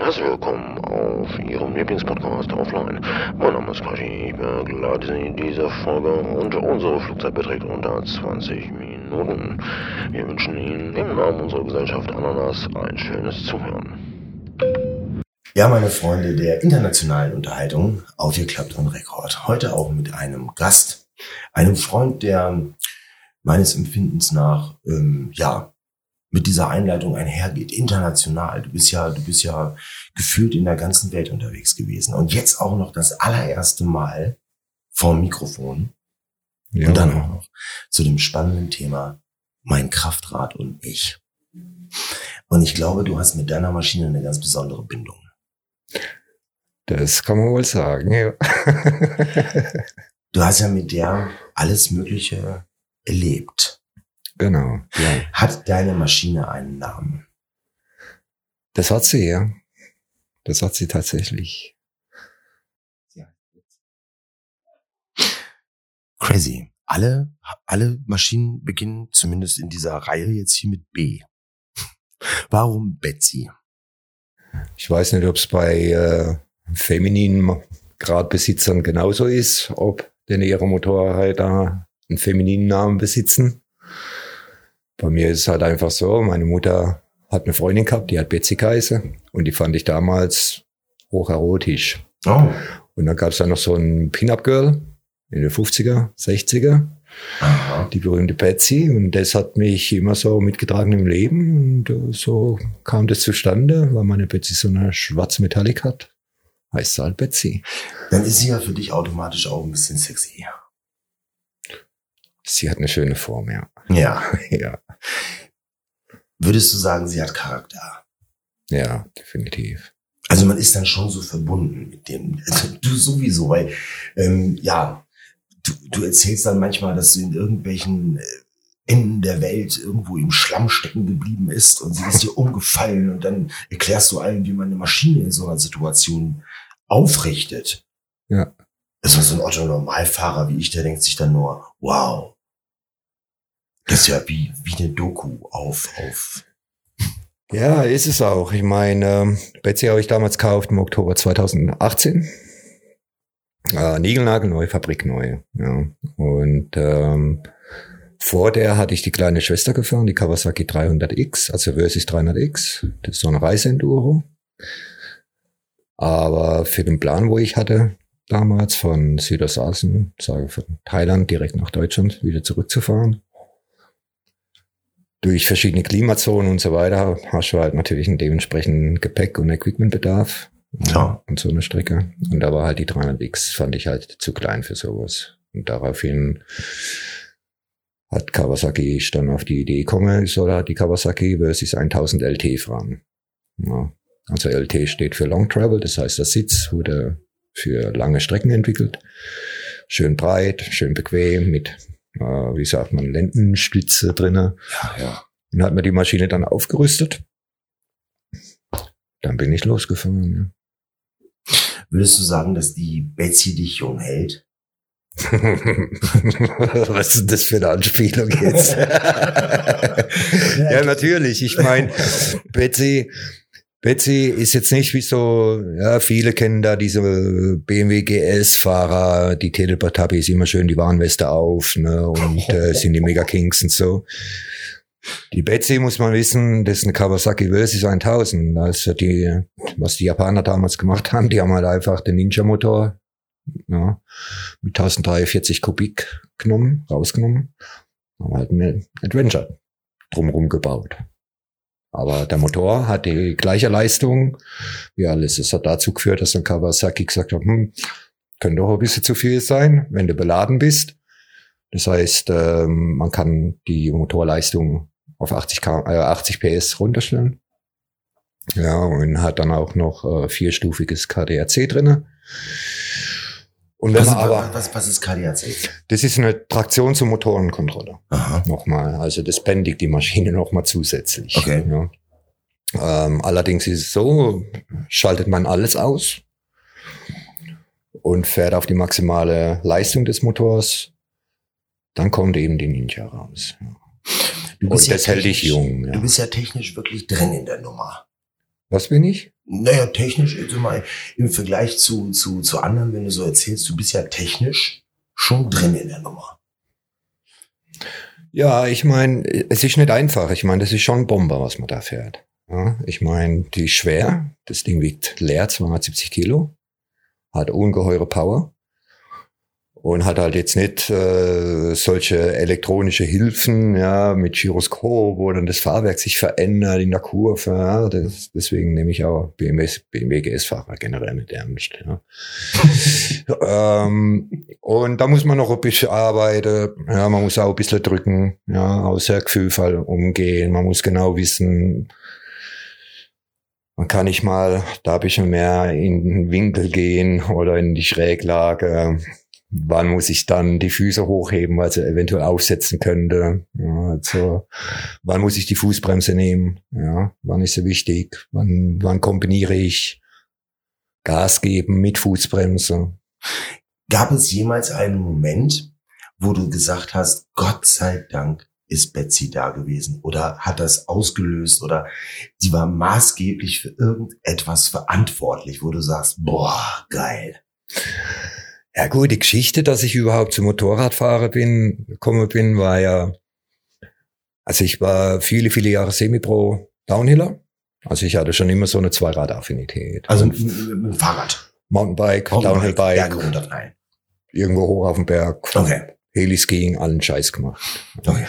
Herzlich willkommen auf Ihrem Lieblingspodcast Offline. Mein Name ist Quashi, ich begleite Sie in dieser Folge und unsere Flugzeit beträgt unter 20 Minuten. Wir wünschen Ihnen im Namen unserer Gesellschaft Ananas ein schönes Zuhören. Ja, meine Freunde der internationalen Unterhaltung, aufgeklappt und Rekord. Heute auch mit einem Gast, einem Freund, der meines Empfindens nach, ähm, ja, mit dieser Einleitung einhergeht, international. Du bist ja, du bist ja gefühlt in der ganzen Welt unterwegs gewesen. Und jetzt auch noch das allererste Mal vorm Mikrofon. Ja. Und dann auch noch zu dem spannenden Thema mein Kraftrad und ich. Und ich glaube, du hast mit deiner Maschine eine ganz besondere Bindung. Das kann man wohl sagen, ja. du hast ja mit der alles Mögliche erlebt. Genau. Ja. Hat deine Maschine einen Namen? Das hat sie, ja. Das hat sie tatsächlich. Crazy. Alle, alle Maschinen beginnen zumindest in dieser Reihe jetzt hier mit B. Warum Betsy? Ich weiß nicht, ob es bei äh, femininen Gradbesitzern genauso ist, ob denn ihre Motorräder einen femininen Namen besitzen. Bei mir ist es halt einfach so, meine Mutter hat eine Freundin gehabt, die hat Betsy geheißen und die fand ich damals hoch erotisch. Oh. Und dann gab es dann noch so ein Pin-Up-Girl in den 50er, 60er. Aha. Die berühmte Betsy und das hat mich immer so mitgetragen im Leben und so kam das zustande, weil meine Betsy so eine schwarze Metallic hat. Heißt sie halt Betsy. Dann ist sie ja für dich automatisch auch ein bisschen sexy. Sie hat eine schöne Form, ja. Ja. ja. Würdest du sagen, sie hat Charakter? Ja, definitiv. Also man ist dann schon so verbunden mit dem, also du sowieso, weil, ähm, ja, du, du erzählst dann manchmal, dass du in irgendwelchen äh, Enden der Welt irgendwo im Schlamm stecken geblieben ist und sie ist dir umgefallen und dann erklärst du allen, wie man eine Maschine in so einer Situation aufrichtet. Ja. Das ist so ein Otto-Normalfahrer wie ich, der denkt sich dann nur, wow, das ist ja wie, wie eine Doku auf, auf. Ja, ist es auch. Ich meine, Betsy habe ich damals gekauft im Oktober 2018. Äh, Nigelnagel neu, Fabrik neu. Ja. Und ähm, vor der hatte ich die kleine Schwester gefahren, die Kawasaki 300X, also Versys 300X. Das ist so eine Reiseenduro. Aber für den Plan, wo ich hatte, damals von Südostasien, sage von Thailand direkt nach Deutschland wieder zurückzufahren, durch verschiedene Klimazonen und so weiter hast du halt natürlich einen dementsprechenden Gepäck- und Equipmentbedarf. Ja. Und so eine Strecke. Und da war halt die 300X, fand ich halt zu klein für sowas. Und daraufhin hat Kawasaki dann auf die Idee gekommen, ich soll halt die Kawasaki versus 1000 LT fragen. Ja. Also LT steht für Long Travel, das heißt, der Sitz wurde für lange Strecken entwickelt. Schön breit, schön bequem mit äh, wie sagt man, Lendenspitze drinne. Ja, ja. Dann hat man die Maschine dann aufgerüstet. Dann bin ich losgefahren. Ja. Würdest du sagen, dass die Betsy dich jung hält? Was ist das für eine Anspielung jetzt? ja, natürlich. Ich meine, Betsy, Betsy ist jetzt nicht wie so, ja, viele kennen da diese BMW GS-Fahrer, die Teleport-Tabis immer schön die Warnweste auf, ne, und äh, sind die Mega Kings und so. Die Betsy muss man wissen, das ist eine Kawasaki Versys 1000. Also die, was die Japaner damals gemacht haben, die haben halt einfach den Ninja-Motor ja, mit 1043 Kubik genommen, rausgenommen, haben halt eine Adventure drumherum gebaut. Aber der Motor hat die gleiche Leistung wie alles. Es hat dazu geführt, dass dann Kawasaki gesagt hat, hm, könnte doch ein bisschen zu viel sein, wenn du beladen bist. Das heißt, ähm, man kann die Motorleistung auf 80, K äh, 80 PS runterstellen. Ja, und hat dann auch noch äh, vierstufiges KDRC drinne. Und wenn was, man aber, was, was ist KDAC? Das ist eine Traktions- und Motorenkontrolle. Aha. Nochmal. Also das bändigt die Maschine nochmal zusätzlich. Okay. Ja. Ähm, allerdings ist es so, schaltet man alles aus und fährt auf die maximale Leistung des Motors, dann kommt eben die Ninja raus. Du bist und ja das hält dich jung. Ja. Du bist ja technisch wirklich drin in der Nummer. Was bin ich? Naja, technisch, also mal im Vergleich zu, zu, zu anderen, wenn du so erzählst, du bist ja technisch schon drin in der Nummer. Ja, ich meine, es ist nicht einfach. Ich meine, das ist schon ein Bomber, was man da fährt. Ja, ich meine, die ist schwer. Das Ding wiegt leer 270 Kilo, hat ungeheure Power und hat halt jetzt nicht äh, solche elektronische Hilfen, ja, mit Gyroskop, wo dann das Fahrwerk sich verändert in der Kurve. Ja, das, deswegen nehme ich auch BMW, BMW GS-Fahrer generell mit ernst. Ja. ähm, und da muss man noch ein bisschen arbeiten, ja, man muss auch ein bisschen drücken, ja, aus der Gefühlfall umgehen, man muss genau wissen, man kann nicht mal da ein bisschen mehr in den Winkel gehen oder in die Schräglage wann muss ich dann die Füße hochheben, weil sie eventuell aufsetzen könnte. Ja, also, wann muss ich die Fußbremse nehmen? Ja, wann ist sie wichtig? Wann, wann kombiniere ich Gas geben mit Fußbremse? Gab es jemals einen Moment, wo du gesagt hast, Gott sei Dank ist Betsy da gewesen oder hat das ausgelöst oder sie war maßgeblich für irgendetwas verantwortlich, wo du sagst, boah, geil. Ja gut, die Geschichte, dass ich überhaupt zum Motorradfahrer bin, gekommen bin, war ja, also ich war viele, viele Jahre Semi-Pro Downhiller. Also ich hatte schon immer so eine Zweirad-Affinität. Also ein Fahrrad. Mountainbike, Mountainbike Downhillbike. runter, nein. Irgendwo hoch auf dem Berg. Okay. Heliskiing, allen Scheiß gemacht. Okay.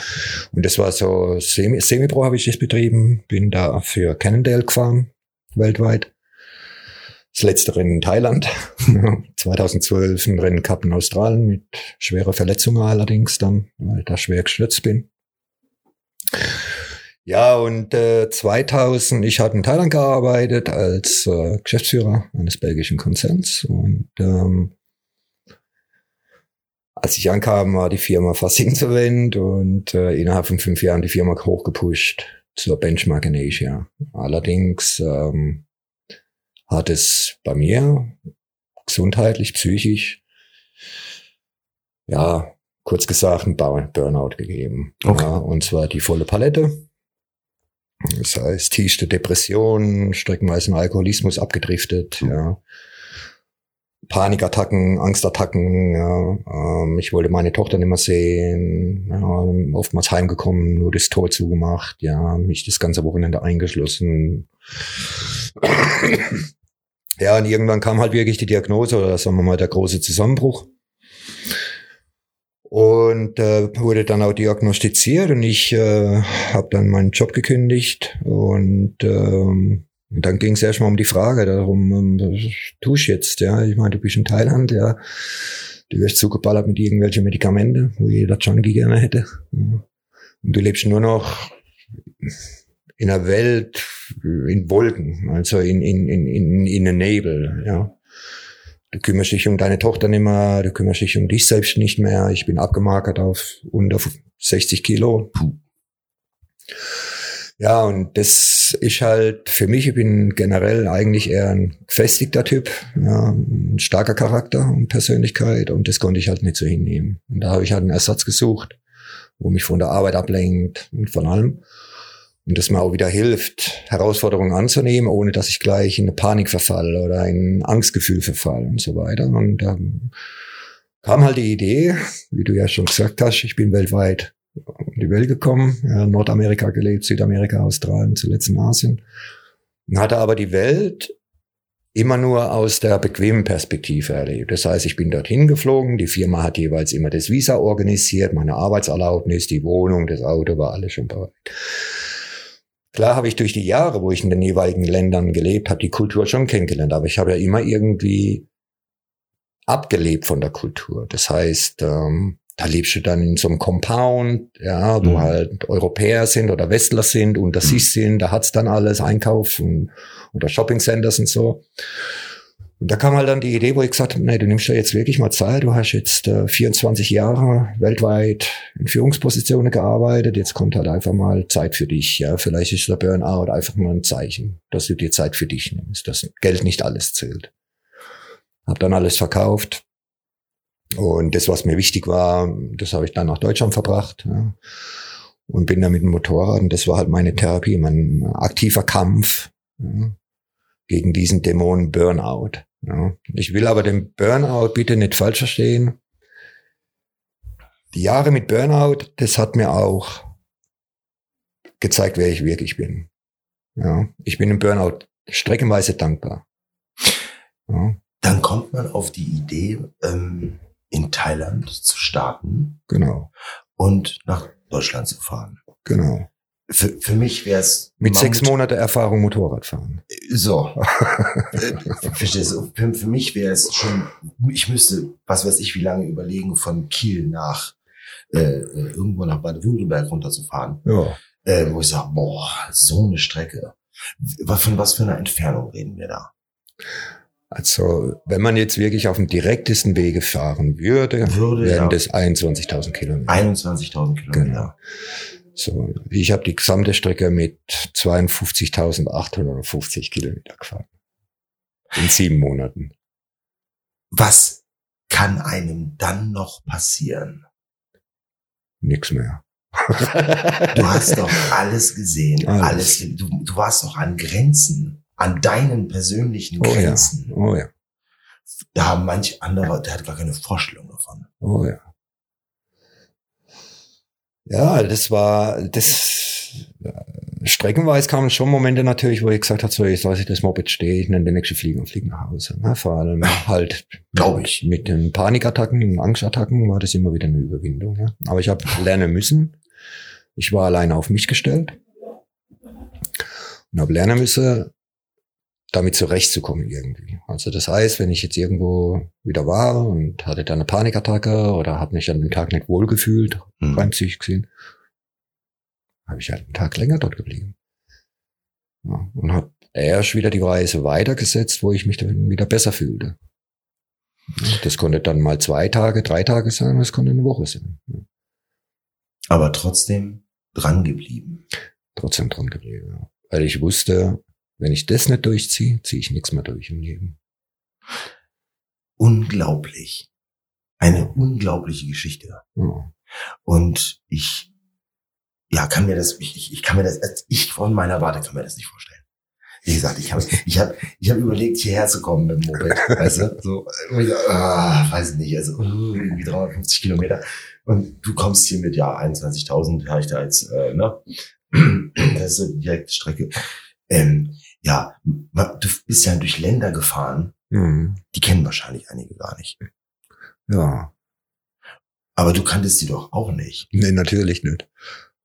Und das war so, Semi- Semi-Pro habe ich das betrieben, bin da für Cannondale gefahren, weltweit. Das letzte Rennen in Thailand, 2012 ein Rennen Cup in Australien mit schwerer Verletzung allerdings dann, weil ich da schwer gestürzt bin. Ja, und äh, 2000, ich hatte in Thailand gearbeitet als äh, Geschäftsführer eines belgischen Konzerns und ähm, als ich ankam, war die Firma fast insolvent und äh, innerhalb von fünf Jahren die Firma hochgepusht zur Benchmark in Asia. Allerdings ähm, hat es bei mir gesundheitlich, psychisch, ja, kurz gesagt, einen Burnout gegeben. Okay. Ja, und zwar die volle Palette. Das heißt, tiefste Depression, streckenweise Alkoholismus abgedriftet, ja. Panikattacken, Angstattacken, ja. Ähm, ich wollte meine Tochter nicht mehr sehen, ja, oftmals heimgekommen, nur das Tor zugemacht, ja, mich das ganze Wochenende eingeschlossen. Ja, und irgendwann kam halt wirklich die Diagnose oder sagen wir mal der große Zusammenbruch. Und äh, wurde dann auch diagnostiziert und ich äh, habe dann meinen Job gekündigt und ähm, dann ging es erstmal um die Frage darum, ähm, was tue ich jetzt? Ja, ich meine, du bist in Thailand, ja, du wirst zugeballert mit irgendwelchen Medikamenten, wo jeder Junkie gerne hätte. Ja. Und du lebst nur noch in der Welt in Wolken, also in, in, in, in, in den Nebel, ja. Du kümmerst dich um deine Tochter nicht mehr, du kümmerst dich um dich selbst nicht mehr. Ich bin abgemarkert auf unter 60 Kilo. Ja, und das ist halt für mich, ich bin generell eigentlich eher ein gefestigter Typ, ja, ein starker Charakter und Persönlichkeit und das konnte ich halt nicht so hinnehmen. Und da habe ich halt einen Ersatz gesucht, wo mich von der Arbeit ablenkt und von allem. Und das mir auch wieder hilft, Herausforderungen anzunehmen, ohne dass ich gleich in eine Panik verfalle oder in ein Angstgefühl verfalle und so weiter. Und dann kam halt die Idee, wie du ja schon gesagt hast, ich bin weltweit um die Welt gekommen, ja, Nordamerika gelebt, Südamerika, Australien, zuletzt in Asien. Und hatte aber die Welt immer nur aus der bequemen Perspektive erlebt. Das heißt, ich bin dorthin geflogen, die Firma hat jeweils immer das Visa organisiert, meine Arbeitserlaubnis, die Wohnung, das Auto war alles schon bereit. Klar habe ich durch die Jahre, wo ich in den jeweiligen Ländern gelebt habe, die Kultur schon kennengelernt, aber ich habe ja immer irgendwie abgelebt von der Kultur. Das heißt, ähm, da lebst du dann in so einem Compound, ja, wo Mhm. halt Europäer sind oder Westler sind, unter sich sind, da hat's dann alles, Einkauf und, oder Shopping-Centers und so. Und da kam halt dann die Idee, wo ich gesagt habe, nee, du nimmst ja jetzt wirklich mal Zeit, du hast jetzt äh, 24 Jahre weltweit in Führungspositionen gearbeitet, jetzt kommt halt einfach mal Zeit für dich, ja, vielleicht ist der Burnout einfach mal ein Zeichen, dass du dir Zeit für dich nimmst, dass Geld nicht alles zählt. Hab dann alles verkauft und das, was mir wichtig war, das habe ich dann nach Deutschland verbracht, ja. Und bin dann mit dem Motorrad und das war halt meine Therapie, mein aktiver Kampf, ja gegen diesen Dämon Burnout. Ja. Ich will aber den Burnout bitte nicht falsch verstehen. Die Jahre mit Burnout, das hat mir auch gezeigt, wer ich wirklich bin. Ja. Ich bin im Burnout streckenweise dankbar. Ja. Dann kommt man auf die Idee, ähm, in Thailand zu starten. Genau. Und nach Deutschland zu fahren. Genau. Für, für mich wäre es. Mit sechs Monate Erfahrung Motorradfahren. So. Verstehst du? Für, für mich wäre es schon, ich müsste, was weiß ich, wie lange überlegen, von Kiel nach äh, äh irgendwo nach Baden-Württemberg runterzufahren. Ja. Äh, wo ich sage, boah, so eine Strecke. Von was für einer Entfernung reden wir da? Also, wenn man jetzt wirklich auf dem direktesten Wege fahren würde, würde wären ja. das 21.000 Kilometer. 21.000 Kilometer. Genau. So, ich habe die gesamte Strecke mit 52.850 Kilometer gefahren. In sieben Monaten. Was kann einem dann noch passieren? Nix mehr. du hast doch alles gesehen, alles. alles du, du warst doch an Grenzen an deinen persönlichen Grenzen. Oh ja. Oh ja. Da haben manch andere, der hat gar keine Vorstellung davon. Oh ja. Ja, das war, das, streckenweise kamen schon Momente natürlich, wo ich gesagt habe, so, jetzt lasse ich das Moped stehen, dann der nächste Fliegen und fliegen nach Hause. Na, vor allem halt, glaube ich. Mit den Panikattacken, den Angstattacken war das immer wieder eine Überwindung. Ja. Aber ich habe lernen müssen. Ich war alleine auf mich gestellt und habe lernen müssen, damit zurechtzukommen irgendwie. Also das heißt, wenn ich jetzt irgendwo wieder war und hatte dann eine Panikattacke oder habe mich an dem Tag nicht wohlgefühlt, mhm. rein psychisch gesehen, habe ich halt einen Tag länger dort geblieben. Ja, und habe erst wieder die Reise weitergesetzt, wo ich mich dann wieder besser fühlte. Das konnte dann mal zwei Tage, drei Tage sein, das konnte eine Woche sein. Aber trotzdem dran geblieben. Trotzdem dran geblieben, ja. Weil ich wusste, wenn ich das nicht durchziehe, ziehe ich nichts mehr durch im Leben. Unglaublich. Eine unglaubliche Geschichte. Ja. Und ich, ja, kann mir das, ich, ich kann mir das, ich von meiner Warte kann mir das nicht vorstellen. Wie gesagt, ich habe ich hab, ich hab überlegt, hierher zu kommen mit dem Moped, weißt du? So, ah, weiß ich nicht, also irgendwie 350 Kilometer. Und du kommst hier mit, ja, 21.000, habe ich da jetzt, äh, ne? Das ist direkt Strecke. Ähm, ja, du bist ja durch Länder gefahren, mhm. die kennen wahrscheinlich einige gar nicht. Ja. Aber du kanntest die doch auch nicht. Nee, natürlich nicht.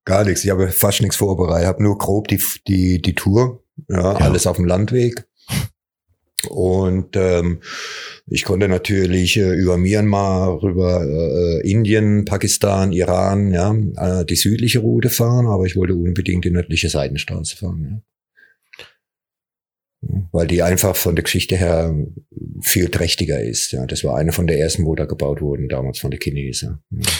Gar nichts. Ich habe fast nichts vorbereitet. Ich habe nur grob die, die, die Tour, ja, ja. alles auf dem Landweg. Und ähm, ich konnte natürlich äh, über Myanmar, rüber äh, Indien, Pakistan, Iran, ja, äh, die südliche Route fahren, aber ich wollte unbedingt die nördliche Seitenstraße fahren. Weil die einfach von der Geschichte her viel trächtiger ist. Ja, das war eine von der ersten, wo da gebaut wurden, damals von der Chinesen. Ja.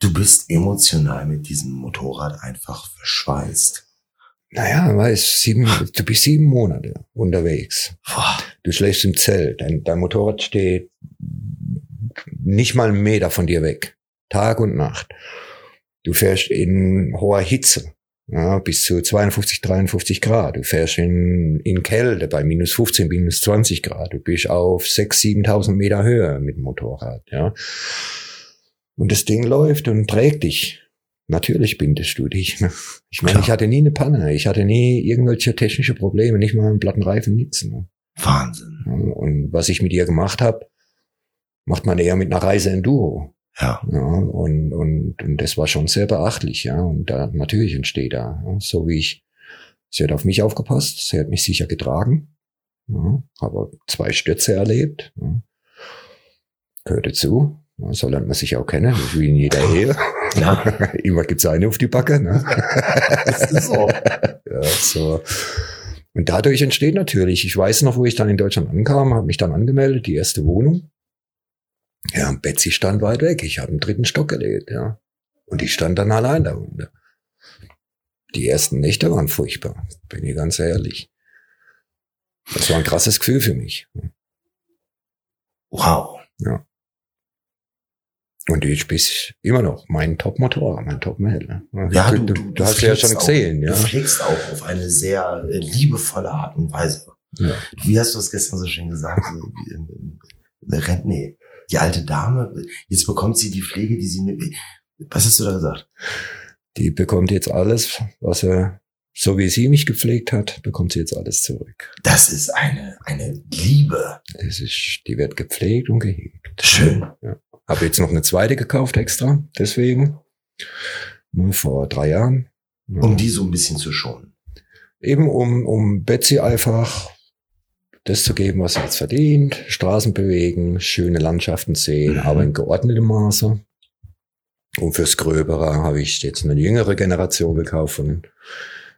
Du bist emotional mit diesem Motorrad einfach verschweißt. Naja, weißt, sieben, du bist sieben Monate unterwegs. Du schläfst im Zelt, dein, dein Motorrad steht nicht mal einen Meter von dir weg. Tag und Nacht. Du fährst in hoher Hitze ja, bis zu 52, 53 Grad. Du fährst in, in Kälte bei minus 15, minus 20 Grad. Du bist auf 6.000, 7.000 Meter Höhe mit dem Motorrad. Ja. Und das Ding läuft und trägt dich. Natürlich bindest du dich. Ne? Ich meine, ich hatte nie eine Panne. Ich hatte nie irgendwelche technische Probleme, nicht mal einen platten Reifen, nichts. Ne? Wahnsinn. Ja, und was ich mit ihr gemacht habe, macht man eher mit einer Reise Enduro. Ja. ja und, und, und das war schon sehr beachtlich, ja. Und da natürlich entsteht da, ja, so wie ich, sie hat auf mich aufgepasst, sie hat mich sicher getragen, ja, habe zwei Stürze erlebt, ja. gehörte zu, so lernt man sich auch kennen, wie in jeder Ehe. Ja. Immer gibt's eine auf die Backe. Ne? das ist so. ja, so. Und dadurch entsteht natürlich, ich weiß noch, wo ich dann in Deutschland ankam, habe mich dann angemeldet, die erste Wohnung. Ja, und Betsy stand weit weg. Ich habe einen dritten Stock gelebt, ja. Und ich stand dann allein da unten. Die ersten Nächte waren furchtbar, bin ich ganz ehrlich. Das war ein krasses Gefühl für mich. Wow. Ja. Und ich bin immer noch mein Top-Motor, mein Top-Mädel. Ja, du, du, du, du hast ja schon gesehen, auch, ja. Du fliegst auch auf eine sehr äh, liebevolle Art und Weise. Ja. Wie hast du es gestern so schön gesagt? Rent, nee, die alte Dame, jetzt bekommt sie die Pflege, die sie, was hast du da gesagt? Die bekommt jetzt alles, was er, so wie sie mich gepflegt hat, bekommt sie jetzt alles zurück. Das ist eine, eine Liebe. Das ist, die wird gepflegt und gehegt. Schön. Ja. Habe jetzt noch eine zweite gekauft extra, deswegen. Nur vor drei Jahren. Ja. Um die so ein bisschen zu schonen. Eben um, um Betsy einfach das zu geben, was sie jetzt verdient. Straßen bewegen, schöne Landschaften sehen, Mhm. aber in geordnetem Maße. Und fürs Gröbere habe ich jetzt eine jüngere Generation gekauft von,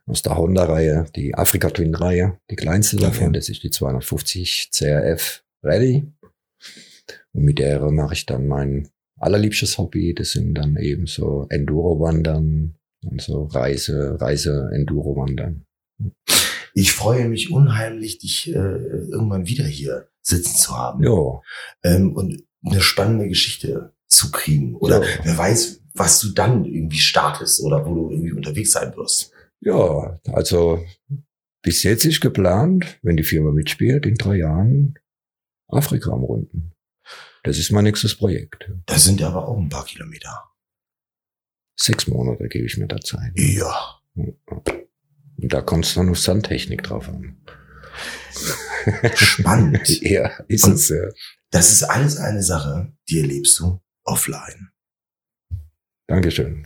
aus der Honda-Reihe, die Afrika Twin-Reihe, die kleinste davon, Okay. das ist die 250 CRF Ready. Und mit der mache ich dann mein allerliebstes Hobby, das sind dann eben so Enduro-Wandern und so Reise, Reise-Enduro-Wandern. Ich freue mich unheimlich, dich äh, irgendwann wieder hier sitzen zu haben. Ja, Ähm, und eine spannende Geschichte zu kriegen. Oder Ja. wer weiß, was du dann irgendwie startest oder wo du irgendwie unterwegs sein wirst. Ja, also bis jetzt ist geplant, wenn die Firma mitspielt, in drei Jahren Afrika am Runden. Das ist mein nächstes Projekt. Das sind aber auch ein paar Kilometer. Sechs Monate gebe ich mir da Zeit. Ja. Und da kommt es dann auf Sandtechnik drauf an. Spannend. Ja, ist Und- es ja. Das ist alles eine Sache, die erlebst du offline. Dankeschön.